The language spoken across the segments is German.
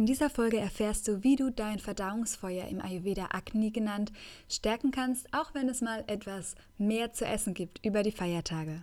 In dieser Folge erfährst du, wie du dein Verdauungsfeuer im Ayurveda Agni genannt stärken kannst, auch wenn es mal etwas mehr zu essen gibt über die Feiertage.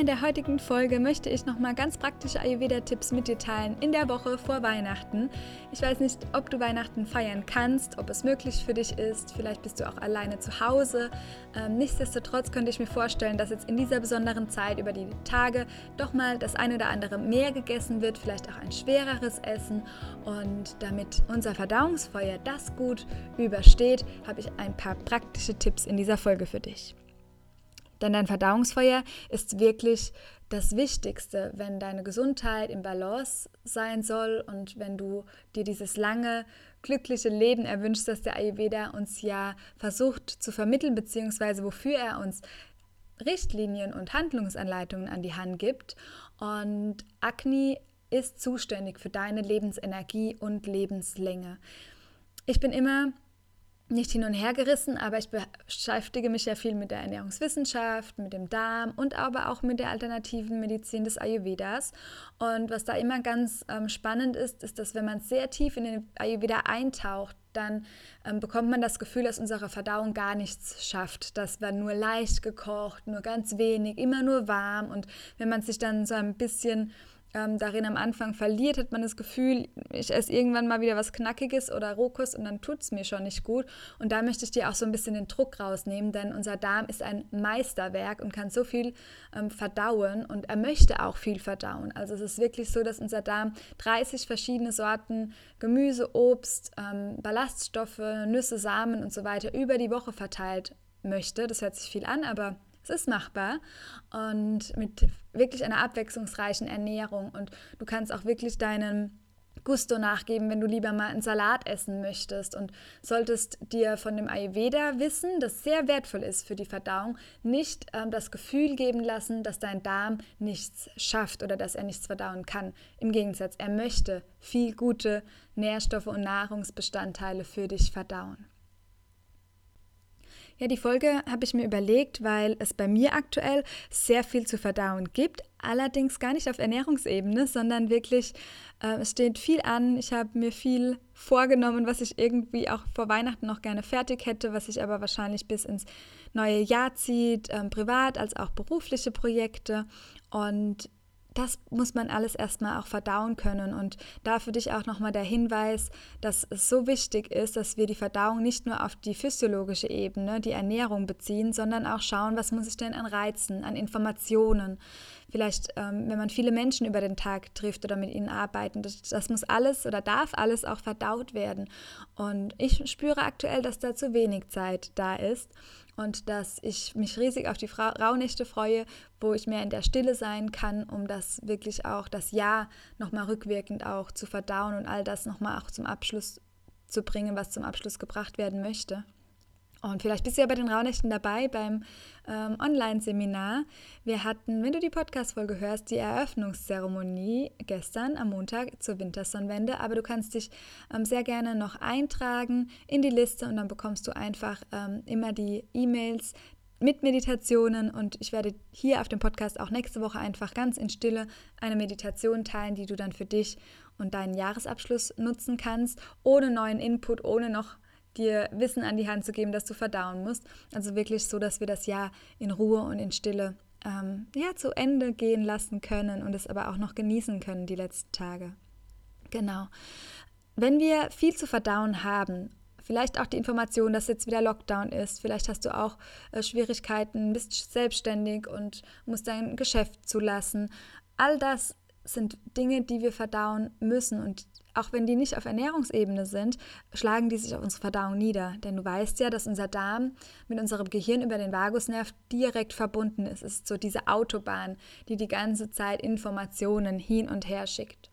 In der heutigen Folge möchte ich nochmal ganz praktische Ayurveda-Tipps mit dir teilen in der Woche vor Weihnachten. Ich weiß nicht, ob du Weihnachten feiern kannst, ob es möglich für dich ist. Vielleicht bist du auch alleine zu Hause. Ähm, nichtsdestotrotz könnte ich mir vorstellen, dass jetzt in dieser besonderen Zeit über die Tage doch mal das eine oder andere mehr gegessen wird, vielleicht auch ein schwereres Essen. Und damit unser Verdauungsfeuer das gut übersteht, habe ich ein paar praktische Tipps in dieser Folge für dich. Denn dein Verdauungsfeuer ist wirklich das Wichtigste, wenn deine Gesundheit im Balance sein soll und wenn du dir dieses lange, glückliche Leben erwünschst, das der Ayurveda uns ja versucht zu vermitteln, beziehungsweise wofür er uns Richtlinien und Handlungsanleitungen an die Hand gibt. Und Agni ist zuständig für deine Lebensenergie und Lebenslänge. Ich bin immer nicht hin und her gerissen, aber ich beschäftige mich ja viel mit der Ernährungswissenschaft, mit dem Darm und aber auch mit der alternativen Medizin des Ayurvedas. Und was da immer ganz ähm, spannend ist, ist, dass wenn man sehr tief in den Ayurveda eintaucht, dann ähm, bekommt man das Gefühl, dass unsere Verdauung gar nichts schafft, dass wir nur leicht gekocht, nur ganz wenig, immer nur warm. Und wenn man sich dann so ein bisschen ähm, darin am Anfang verliert, hat man das Gefühl, ich esse irgendwann mal wieder was Knackiges oder Rohkost und dann tut es mir schon nicht gut. Und da möchte ich dir auch so ein bisschen den Druck rausnehmen, denn unser Darm ist ein Meisterwerk und kann so viel ähm, verdauen und er möchte auch viel verdauen. Also es ist wirklich so, dass unser Darm 30 verschiedene Sorten Gemüse, Obst, ähm, Ballaststoffe, Nüsse, Samen und so weiter über die Woche verteilt möchte. Das hört sich viel an, aber ist machbar und mit wirklich einer abwechslungsreichen Ernährung. Und du kannst auch wirklich deinen Gusto nachgeben, wenn du lieber mal einen Salat essen möchtest und solltest dir von dem Ayurveda wissen, das sehr wertvoll ist für die Verdauung, nicht ähm, das Gefühl geben lassen, dass dein Darm nichts schafft oder dass er nichts verdauen kann. Im Gegensatz, er möchte viel gute Nährstoffe und Nahrungsbestandteile für dich verdauen. Ja, die Folge habe ich mir überlegt, weil es bei mir aktuell sehr viel zu verdauen gibt. Allerdings gar nicht auf Ernährungsebene, sondern wirklich, äh, es steht viel an. Ich habe mir viel vorgenommen, was ich irgendwie auch vor Weihnachten noch gerne fertig hätte, was sich aber wahrscheinlich bis ins neue Jahr zieht, äh, privat als auch berufliche Projekte. Und das muss man alles erstmal auch verdauen können. Und da für dich auch nochmal der Hinweis, dass es so wichtig ist, dass wir die Verdauung nicht nur auf die physiologische Ebene, die Ernährung beziehen, sondern auch schauen, was muss ich denn an Reizen, an Informationen. Vielleicht, ähm, wenn man viele Menschen über den Tag trifft oder mit ihnen arbeitet, das, das muss alles oder darf alles auch verdaut werden. Und ich spüre aktuell, dass da zu wenig Zeit da ist und dass ich mich riesig auf die Fra Rauhnächte freue, wo ich mehr in der Stille sein kann, um das wirklich auch das Jahr nochmal rückwirkend auch zu verdauen und all das nochmal auch zum Abschluss zu bringen, was zum Abschluss gebracht werden möchte. Und vielleicht bist du ja bei den Raunächten dabei beim ähm, Online-Seminar. Wir hatten, wenn du die Podcast-Folge hörst, die Eröffnungszeremonie gestern am Montag zur Wintersonnenwende. Aber du kannst dich ähm, sehr gerne noch eintragen in die Liste und dann bekommst du einfach ähm, immer die E-Mails mit Meditationen und ich werde hier auf dem Podcast auch nächste Woche einfach ganz in Stille eine Meditation teilen, die du dann für dich und deinen Jahresabschluss nutzen kannst, ohne neuen Input, ohne noch dir Wissen an die Hand zu geben, das du verdauen musst. Also wirklich so, dass wir das Jahr in Ruhe und in Stille ähm, ja, zu Ende gehen lassen können und es aber auch noch genießen können die letzten Tage. Genau. Wenn wir viel zu verdauen haben, vielleicht auch die Information, dass jetzt wieder Lockdown ist, vielleicht hast du auch äh, Schwierigkeiten, bist selbstständig und musst dein Geschäft zulassen. All das sind Dinge, die wir verdauen müssen und auch wenn die nicht auf Ernährungsebene sind, schlagen die sich auf unsere Verdauung nieder. Denn du weißt ja, dass unser Darm mit unserem Gehirn über den Vagusnerv direkt verbunden ist. Es ist so diese Autobahn, die die ganze Zeit Informationen hin und her schickt.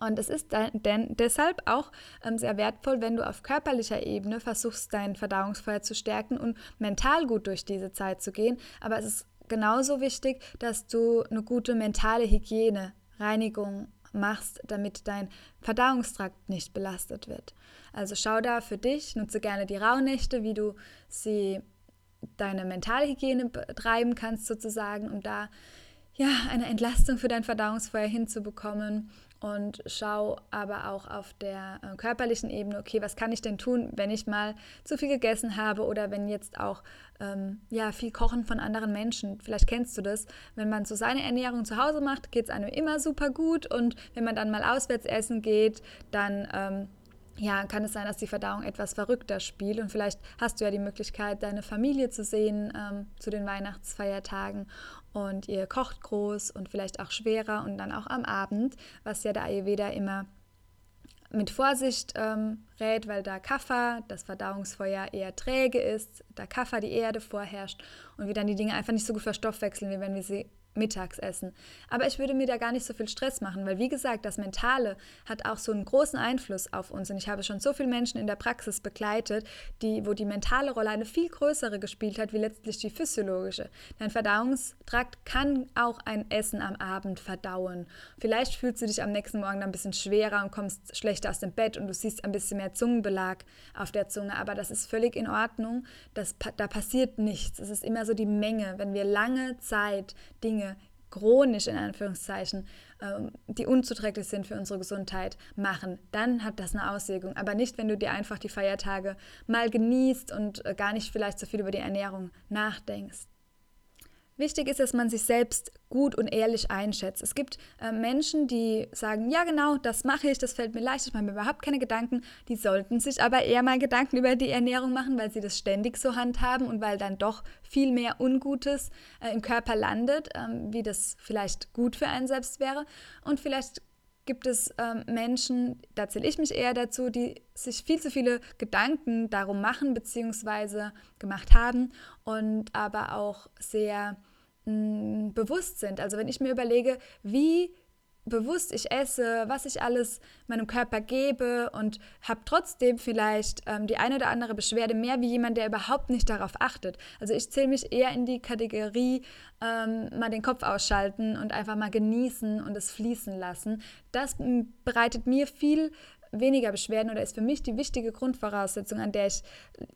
Und es ist denn deshalb auch ähm, sehr wertvoll, wenn du auf körperlicher Ebene versuchst, dein Verdauungsfeuer zu stärken und mental gut durch diese Zeit zu gehen. Aber es ist genauso wichtig, dass du eine gute mentale Hygiene, Reinigung machst, damit dein Verdauungstrakt nicht belastet wird. Also schau da für dich, nutze gerne die Rauhnächte, wie du sie deine mentale Hygiene betreiben kannst sozusagen, um da ja eine Entlastung für dein Verdauungsfeuer hinzubekommen und schau aber auch auf der äh, körperlichen Ebene, okay, was kann ich denn tun, wenn ich mal zu viel gegessen habe oder wenn jetzt auch ähm, ja, viel Kochen von anderen Menschen. Vielleicht kennst du das. Wenn man so seine Ernährung zu Hause macht, geht es einem immer super gut und wenn man dann mal auswärts essen geht, dann ähm, ja, kann es sein, dass die Verdauung etwas verrückter spielt und vielleicht hast du ja die Möglichkeit, deine Familie zu sehen ähm, zu den Weihnachtsfeiertagen und ihr kocht groß und vielleicht auch schwerer und dann auch am Abend, was ja der Ayurveda immer mit Vorsicht ähm, rät, weil da Kaffer, das Verdauungsfeuer, eher träge ist, da Kaffer die Erde vorherrscht und wir dann die Dinge einfach nicht so gut verstoffwechseln, wie wenn wir sie Mittagsessen. Aber ich würde mir da gar nicht so viel Stress machen, weil wie gesagt, das Mentale hat auch so einen großen Einfluss auf uns. Und ich habe schon so viele Menschen in der Praxis begleitet, die, wo die mentale Rolle eine viel größere gespielt hat, wie letztlich die physiologische. Dein Verdauungstrakt kann auch ein Essen am Abend verdauen. Vielleicht fühlst du dich am nächsten Morgen dann ein bisschen schwerer und kommst schlechter aus dem Bett und du siehst ein bisschen mehr Zungenbelag auf der Zunge. Aber das ist völlig in Ordnung. Das, da passiert nichts. Es ist immer so die Menge. Wenn wir lange Zeit Dinge Dinge chronisch in Anführungszeichen, ähm, die unzuträglich sind für unsere Gesundheit, machen, dann hat das eine Auswirkung. Aber nicht, wenn du dir einfach die Feiertage mal genießt und äh, gar nicht vielleicht so viel über die Ernährung nachdenkst. Wichtig ist, dass man sich selbst gut und ehrlich einschätzt. Es gibt äh, Menschen, die sagen, ja genau, das mache ich, das fällt mir leicht, ich mache mir überhaupt keine Gedanken. Die sollten sich aber eher mal Gedanken über die Ernährung machen, weil sie das ständig so handhaben und weil dann doch viel mehr Ungutes äh, im Körper landet, ähm, wie das vielleicht gut für einen selbst wäre. Und vielleicht gibt es ähm, Menschen, da zähle ich mich eher dazu, die sich viel zu viele Gedanken darum machen bzw. gemacht haben und aber auch sehr mh, mm, bewusst sind. Also wenn ich mir überlege, wie bewusst ich esse, was ich alles meinem Körper gebe und habe trotzdem vielleicht ähm, die eine oder andere Beschwerde mehr wie jemand, der überhaupt nicht darauf achtet. Also ich zähle mich eher in die Kategorie ähm, mal den Kopf ausschalten und einfach mal genießen und es fließen lassen. Das bereitet mir viel weniger Beschwerden oder ist für mich die wichtige Grundvoraussetzung, an der ich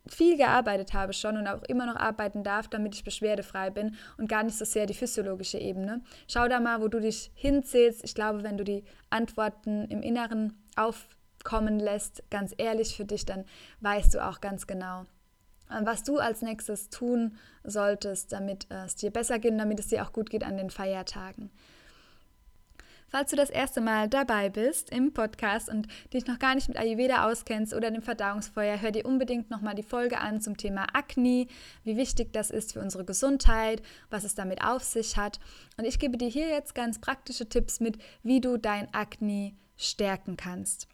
viel gearbeitet habe schon und auch immer noch arbeiten darf, damit ich beschwerdefrei bin und gar nicht so sehr die physiologische Ebene. Schau da mal, wo du dich hinzählst. Ich glaube, wenn du die Antworten im Inneren aufkommen lässt, ganz ehrlich für dich, dann weißt du auch ganz genau, was du als nächstes tun solltest, damit es dir besser geht und damit es dir auch gut geht an den Feiertagen. Falls du das erste Mal dabei bist im Podcast und dich noch gar nicht mit Ayurveda auskennst oder dem Verdauungsfeuer, hör dir unbedingt nochmal die Folge an zum Thema Akne, wie wichtig das ist für unsere Gesundheit, was es damit auf sich hat. Und ich gebe dir hier jetzt ganz praktische Tipps mit, wie du dein Akne stärken kannst.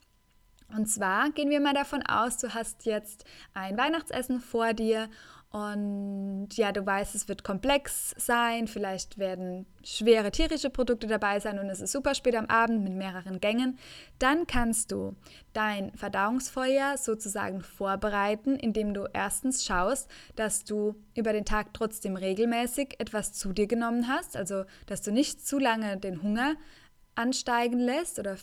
Und zwar gehen wir mal davon aus, du hast jetzt ein Weihnachtsessen vor dir und ja, du weißt, es wird komplex sein, vielleicht werden schwere tierische Produkte dabei sein und es ist super spät am Abend mit mehreren Gängen. Dann kannst du dein Verdauungsfeuer sozusagen vorbereiten, indem du erstens schaust, dass du über den Tag trotzdem regelmäßig etwas zu dir genommen hast, also dass du nicht zu lange den Hunger ansteigen lässt oder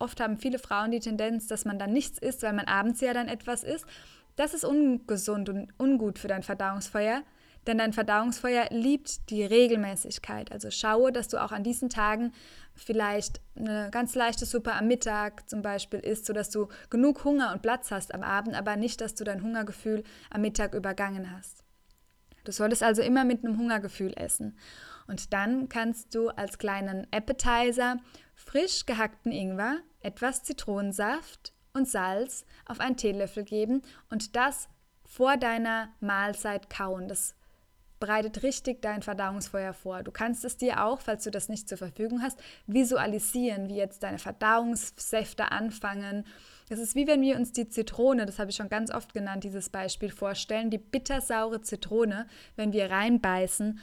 oft haben viele Frauen die Tendenz, dass man dann nichts isst, weil man abends ja dann etwas isst. Das ist ungesund und ungut für dein Verdauungsfeuer, denn dein Verdauungsfeuer liebt die Regelmäßigkeit. Also schaue, dass du auch an diesen Tagen vielleicht eine ganz leichte Suppe am Mittag zum Beispiel isst, sodass du genug Hunger und Platz hast am Abend, aber nicht, dass du dein Hungergefühl am Mittag übergangen hast. Du solltest also immer mit einem Hungergefühl essen. Und dann kannst du als kleinen Appetizer frisch gehackten Ingwer, etwas Zitronensaft und Salz auf einen Teelöffel geben und das vor deiner Mahlzeit kauen. Das bereitet richtig dein Verdauungsfeuer vor. Du kannst es dir auch, falls du das nicht zur Verfügung hast, visualisieren, wie jetzt deine Verdauungssäfte anfangen. Das ist wie wenn wir uns die Zitrone, das habe ich schon ganz oft genannt, dieses Beispiel vorstellen, die bittersaure Zitrone, wenn wir reinbeißen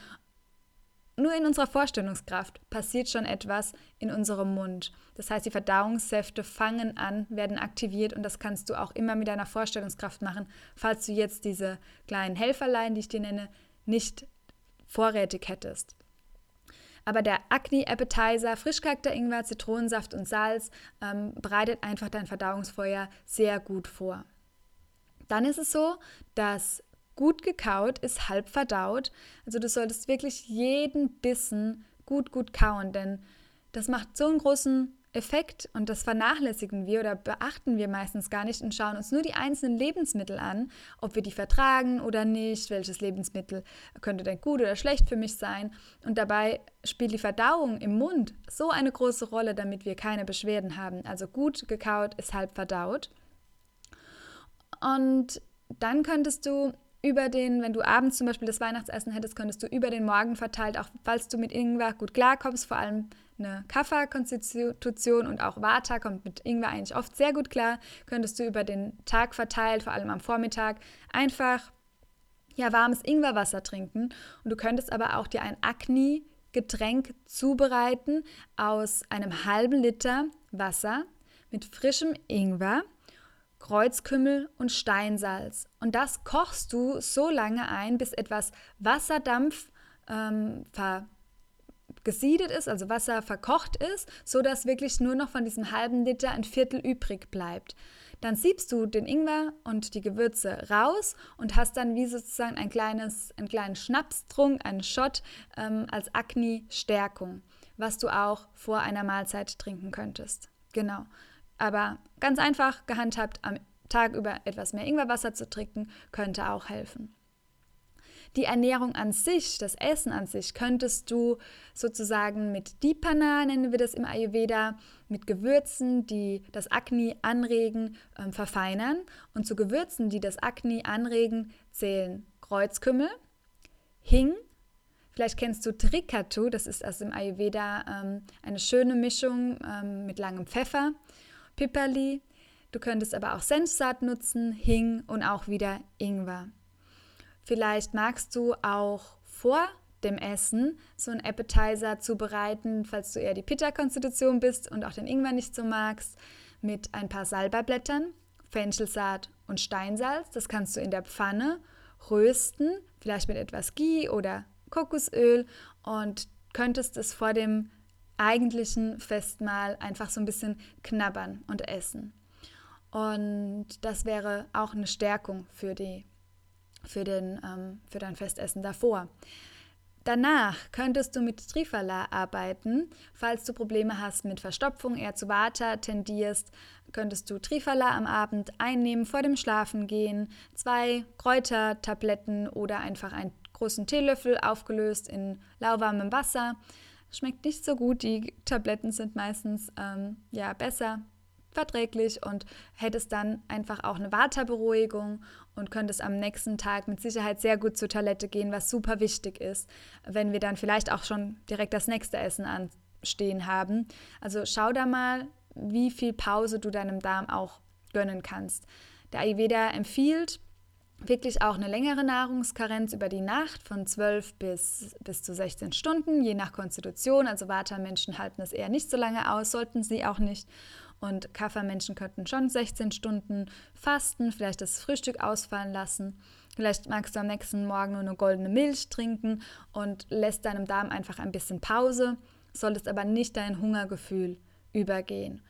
nur in unserer Vorstellungskraft passiert schon etwas in unserem Mund. Das heißt, die Verdauungssäfte fangen an, werden aktiviert und das kannst du auch immer mit deiner Vorstellungskraft machen, falls du jetzt diese kleinen Helferlein, die ich dir nenne, nicht vorrätig hättest. Aber der Acne Appetizer, Frischcharakter Ingwer, Zitronensaft und Salz ähm, bereitet einfach dein Verdauungsfeuer sehr gut vor. Dann ist es so, dass Gut gekaut ist halb verdaut. Also du solltest wirklich jeden Bissen gut, gut kauen, denn das macht so einen großen Effekt und das vernachlässigen wir oder beachten wir meistens gar nicht und schauen uns nur die einzelnen Lebensmittel an, ob wir die vertragen oder nicht, welches Lebensmittel könnte denn gut oder schlecht für mich sein. Und dabei spielt die Verdauung im Mund so eine große Rolle, damit wir keine Beschwerden haben. Also gut gekaut ist halb verdaut. Und dann könntest du über den, wenn du abends zum Beispiel das Weihnachtsessen hättest, könntest du über den Morgen verteilt, auch falls du mit Ingwer gut klarkommst, vor allem eine Kapha-Konstitution und auch Vata kommt mit Ingwer eigentlich oft sehr gut klar, könntest du über den Tag verteilt, vor allem am Vormittag, einfach ja, warmes Ingwerwasser trinken. Und du könntest aber auch dir ein Akne-Getränk zubereiten aus einem halben Liter Wasser mit frischem Ingwer Kreuzkümmel und Steinsalz. Und das kochst du so lange ein, bis etwas Wasserdampf ähm, gesiedet ist, also Wasser verkocht ist, sodass wirklich nur noch von diesem halben Liter ein Viertel übrig bleibt. Dann siebst du den Ingwer und die Gewürze raus und hast dann wie sozusagen ein kleines, einen kleinen Schnapstrunk, einen Shot ähm, als Akne-Stärkung, was du auch vor einer Mahlzeit trinken könntest. Genau. Aber ganz einfach gehandhabt, am Tag über etwas mehr Ingwerwasser zu trinken, könnte auch helfen. Die Ernährung an sich, das Essen an sich, könntest du sozusagen mit Dipana, nennen wir das im Ayurveda, mit Gewürzen, die das Akne anregen, ähm, verfeinern. Und zu Gewürzen, die das Akne anregen, zählen Kreuzkümmel, Hing, Vielleicht kennst du Trikatu, das ist aus dem Ayurveda ähm, eine schöne Mischung ähm, mit langem Pfeffer. Pipperli. Du könntest aber auch Senfsaat nutzen, Hing und auch wieder Ingwer. Vielleicht magst du auch vor dem Essen so einen Appetizer zubereiten, falls du eher die Pitta-Konstitution bist und auch den Ingwer nicht so magst, mit ein paar Salbeiblättern, Fenchelsaat und Steinsalz. Das kannst du in der Pfanne rösten, vielleicht mit etwas Ghee oder Kokosöl und könntest es vor dem eigentlichen Festmahl einfach so ein bisschen knabbern und essen. Und das wäre auch eine Stärkung für, die, für, den, ähm, für dein Festessen davor. Danach könntest du mit Trifala arbeiten. Falls du Probleme hast mit Verstopfung, eher zu Vata tendierst, könntest du Trifala am Abend einnehmen, vor dem Schlafengehen, zwei Kräutertabletten oder einfach einen großen Teelöffel aufgelöst in lauwarmem Wasser Schmeckt nicht so gut. Die Tabletten sind meistens ähm, ja, besser verträglich und hättest dann einfach auch eine Waterberuhigung und könntest am nächsten Tag mit Sicherheit sehr gut zur Toilette gehen, was super wichtig ist, wenn wir dann vielleicht auch schon direkt das nächste Essen anstehen haben. Also schau da mal, wie viel Pause du deinem Darm auch gönnen kannst. Der Ayurveda empfiehlt, wirklich auch eine längere Nahrungskarenz über die Nacht von 12 bis, bis zu 16 Stunden, je nach Konstitution. Also Vata-Menschen halten das eher nicht so lange aus, sollten sie auch nicht. Und Kapha-Menschen könnten schon 16 Stunden fasten, vielleicht das Frühstück ausfallen lassen. Vielleicht magst du am nächsten Morgen nur eine goldene Milch trinken und lässt deinem Darm einfach ein bisschen Pause, solltest aber nicht dein Hungergefühl übergehen,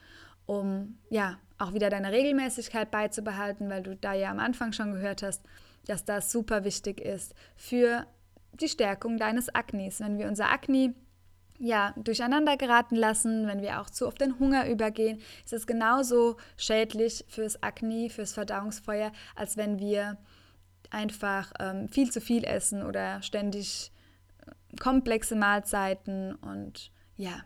um ja auch wieder deine Regelmäßigkeit beizubehalten, weil du da ja am Anfang schon gehört hast, dass das super wichtig ist für die Stärkung deines Aknis. Wenn wir unser Akne ja, durcheinander geraten lassen, wenn wir auch zu oft den Hunger übergehen, ist es genauso schädlich fürs Akne, fürs Verdauungsfeuer, als wenn wir einfach ähm, viel zu viel essen oder ständig äh, komplexe Mahlzeiten und ja,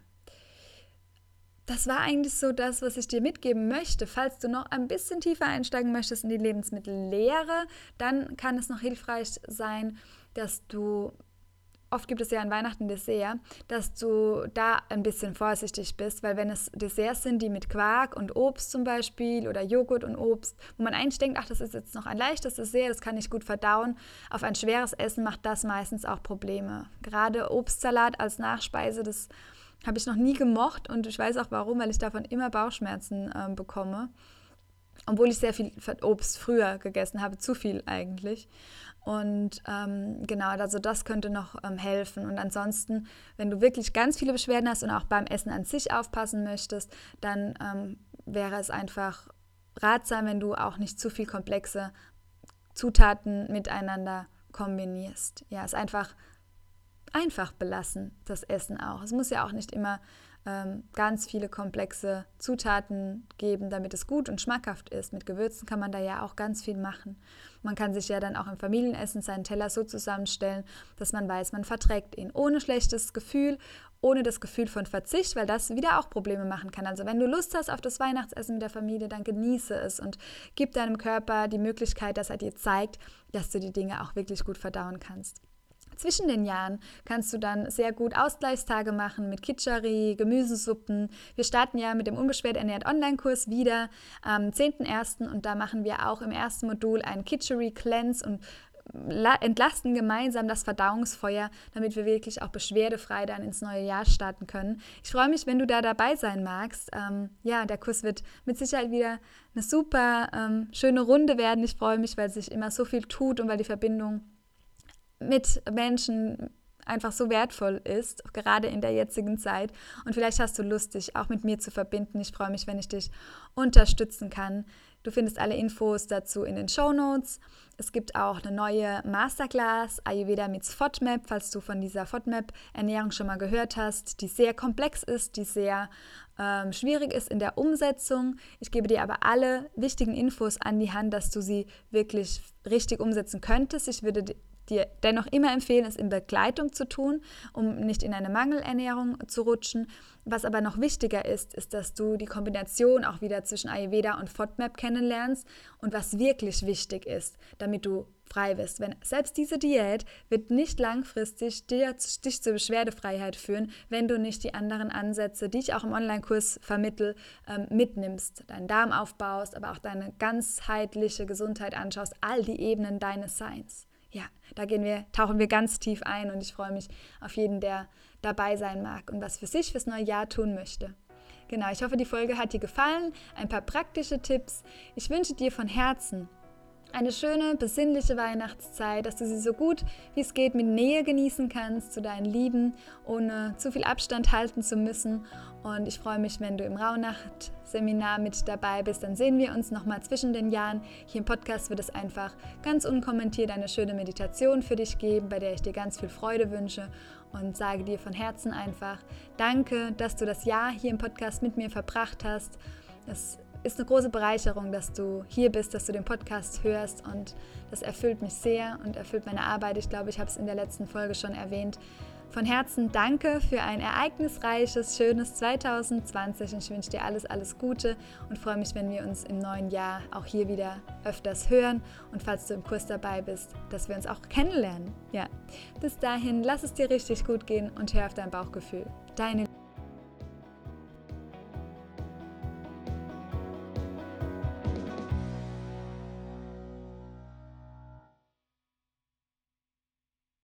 das war eigentlich so das, was ich dir mitgeben möchte. Falls du noch ein bisschen tiefer einsteigen möchtest in die Lebensmittellehre, dann kann es noch hilfreich sein, dass du oft gibt es ja an Weihnachten Dessert, dass du da ein bisschen vorsichtig bist, weil wenn es Desserts sind, die mit Quark und Obst zum Beispiel oder Joghurt und Obst, wo man eigentlich denkt, ach, das ist jetzt noch ein leichtes Dessert, das kann ich gut verdauen, auf ein schweres Essen macht das meistens auch Probleme. Gerade Obstsalat als Nachspeise, das habe ich noch nie gemocht und ich weiß auch warum, weil ich davon immer Bauchschmerzen äh, bekomme. Obwohl ich sehr viel Obst früher gegessen habe, zu viel eigentlich. Und ähm, genau, also das könnte noch ähm, helfen. Und ansonsten, wenn du wirklich ganz viele Beschwerden hast und auch beim Essen an sich aufpassen möchtest, dann ähm, wäre es einfach ratsam, wenn du auch nicht zu viel komplexe Zutaten miteinander kombinierst. Ja, es einfach einfach belassen, das Essen auch. Es muss ja auch nicht immer ähm, ganz viele komplexe Zutaten geben, damit es gut und schmackhaft ist. Mit Gewürzen kann man da ja auch ganz viel machen. Man kann sich ja dann auch im Familienessen seinen Teller so zusammenstellen, dass man weiß, man verträgt ihn ohne schlechtes Gefühl, ohne das Gefühl von Verzicht, weil das wieder auch Probleme machen kann. Also wenn du Lust hast auf das Weihnachtsessen mit der Familie, dann genieße es und gib deinem Körper die Möglichkeit, dass er dir zeigt, dass du die Dinge auch wirklich gut verdauen kannst. Zwischen den Jahren kannst du dann sehr gut Ausgleichstage machen mit Kitscheri, Gemüsesuppen. Wir starten ja mit dem Unbeschwert ernährt Online-Kurs wieder am 10.01. und da machen wir auch im ersten Modul einen Kitchery Cleanse und entlasten gemeinsam das Verdauungsfeuer, damit wir wirklich auch beschwerdefrei dann ins neue Jahr starten können. Ich freue mich, wenn du da dabei sein magst. Ähm, ja, der Kurs wird mit Sicherheit wieder eine super ähm, schöne Runde werden. Ich freue mich, weil sich immer so viel tut und weil die Verbindung mit Menschen einfach so wertvoll ist, gerade in der jetzigen Zeit. Und vielleicht hast du Lust, dich auch mit mir zu verbinden. Ich freue mich, wenn ich dich unterstützen kann. Du findest alle Infos dazu in den Show Notes. Es gibt auch eine neue Masterclass Ayurveda meets FODMAP, falls du von dieser FODMAP-Ernährung schon mal gehört hast, die sehr komplex ist, die sehr ähm, schwierig ist in der Umsetzung. Ich gebe dir aber alle wichtigen Infos an die Hand, dass du sie wirklich richtig umsetzen könntest. Ich würde dir dennoch immer empfehlen, es in Begleitung zu tun, um nicht in eine Mangelernährung zu rutschen. Was aber noch wichtiger ist, ist, dass du die Kombination auch wieder zwischen Ayurveda und FODMAP kennenlernst und was wirklich wichtig ist, damit du frei wirst. Wenn selbst diese Diät wird nicht langfristig dir, dich zur Beschwerdefreiheit führen, wenn du nicht die anderen Ansätze, die ich auch im Online-Kurs vermittel, ähm, mitnimmst, deinen Darm aufbaust, aber auch deine ganzheitliche Gesundheit anschaust, all die Ebenen deines Seins ja, da gehen wir, tauchen wir ganz tief ein und ich freue mich auf jeden, der dabei sein mag und was für sich fürs neue Jahr tun möchte. Genau, ich hoffe, die Folge hat dir gefallen. Ein paar praktische Tipps. Ich wünsche dir von Herzen eine schöne, besinnliche Weihnachtszeit, dass du sie so gut wie es geht mit Nähe genießen kannst zu deinen Lieben, ohne zu viel Abstand halten zu müssen. Und ich freue mich, wenn du im Rauhnacht-Seminar mit dabei bist. Dann sehen wir uns nochmal zwischen den Jahren. Hier im Podcast wird es einfach ganz unkommentiert eine schöne Meditation für dich geben, bei der ich dir ganz viel Freude wünsche und sage dir von Herzen einfach Danke, dass du das Jahr hier im Podcast mit mir verbracht hast. Es ist eine große Bereicherung, dass du hier bist, dass du den Podcast hörst und das erfüllt mich sehr und erfüllt meine Arbeit. Ich glaube, ich habe es in der letzten Folge schon erwähnt. Von Herzen danke für ein ereignisreiches, schönes 2020 und ich wünsche dir alles, alles Gute und freue mich, wenn wir uns im neuen Jahr auch hier wieder öfters hören und falls du im Kurs dabei bist, dass wir uns auch kennenlernen. Ja, bis dahin, lass es dir richtig gut gehen und hör auf dein Bauchgefühl. Deine